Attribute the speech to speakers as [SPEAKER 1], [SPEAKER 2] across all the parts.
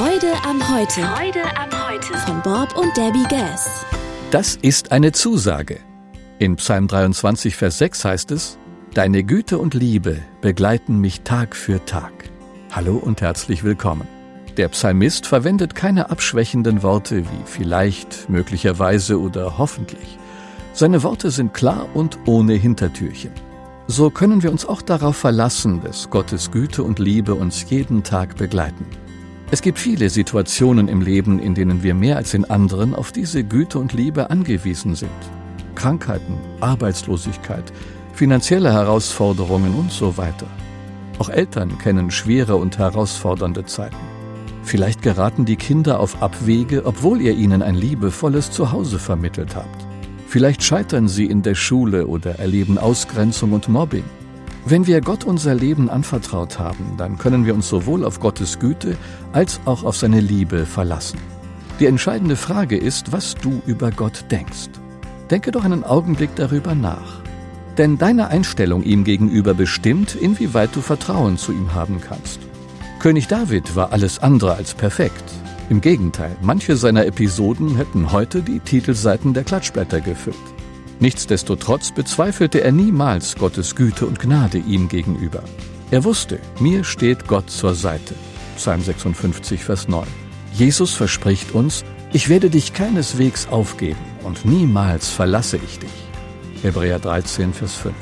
[SPEAKER 1] Freude am Heute.
[SPEAKER 2] Freude am Heute.
[SPEAKER 1] Von Bob und Debbie Gass.
[SPEAKER 3] Das ist eine Zusage. In Psalm 23, Vers 6 heißt es, Deine Güte und Liebe begleiten mich Tag für Tag. Hallo und herzlich willkommen. Der Psalmist verwendet keine abschwächenden Worte wie vielleicht, möglicherweise oder hoffentlich. Seine Worte sind klar und ohne Hintertürchen. So können wir uns auch darauf verlassen, dass Gottes Güte und Liebe uns jeden Tag begleiten. Es gibt viele Situationen im Leben, in denen wir mehr als in anderen auf diese Güte und Liebe angewiesen sind. Krankheiten, Arbeitslosigkeit, finanzielle Herausforderungen und so weiter. Auch Eltern kennen schwere und herausfordernde Zeiten. Vielleicht geraten die Kinder auf Abwege, obwohl ihr ihnen ein liebevolles Zuhause vermittelt habt. Vielleicht scheitern sie in der Schule oder erleben Ausgrenzung und Mobbing. Wenn wir Gott unser Leben anvertraut haben, dann können wir uns sowohl auf Gottes Güte als auch auf seine Liebe verlassen. Die entscheidende Frage ist, was du über Gott denkst. Denke doch einen Augenblick darüber nach. Denn deine Einstellung ihm gegenüber bestimmt, inwieweit du Vertrauen zu ihm haben kannst. König David war alles andere als perfekt. Im Gegenteil, manche seiner Episoden hätten heute die Titelseiten der Klatschblätter gefüllt. Nichtsdestotrotz bezweifelte er niemals Gottes Güte und Gnade ihm gegenüber. Er wusste, mir steht Gott zur Seite. Psalm 56, Vers 9. Jesus verspricht uns, ich werde dich keineswegs aufgeben und niemals verlasse ich dich. Hebräer 13, Vers 5.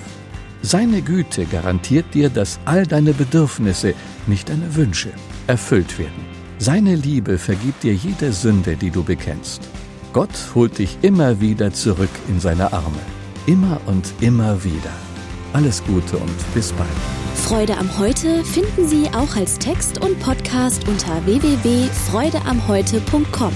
[SPEAKER 3] Seine Güte garantiert dir, dass all deine Bedürfnisse, nicht deine Wünsche, erfüllt werden. Seine Liebe vergibt dir jede Sünde, die du bekennst. Gott holt dich immer wieder zurück in seine Arme. Immer und immer wieder. Alles Gute und bis bald.
[SPEAKER 1] Freude am Heute finden Sie auch als Text und Podcast unter www.freudeamheute.com.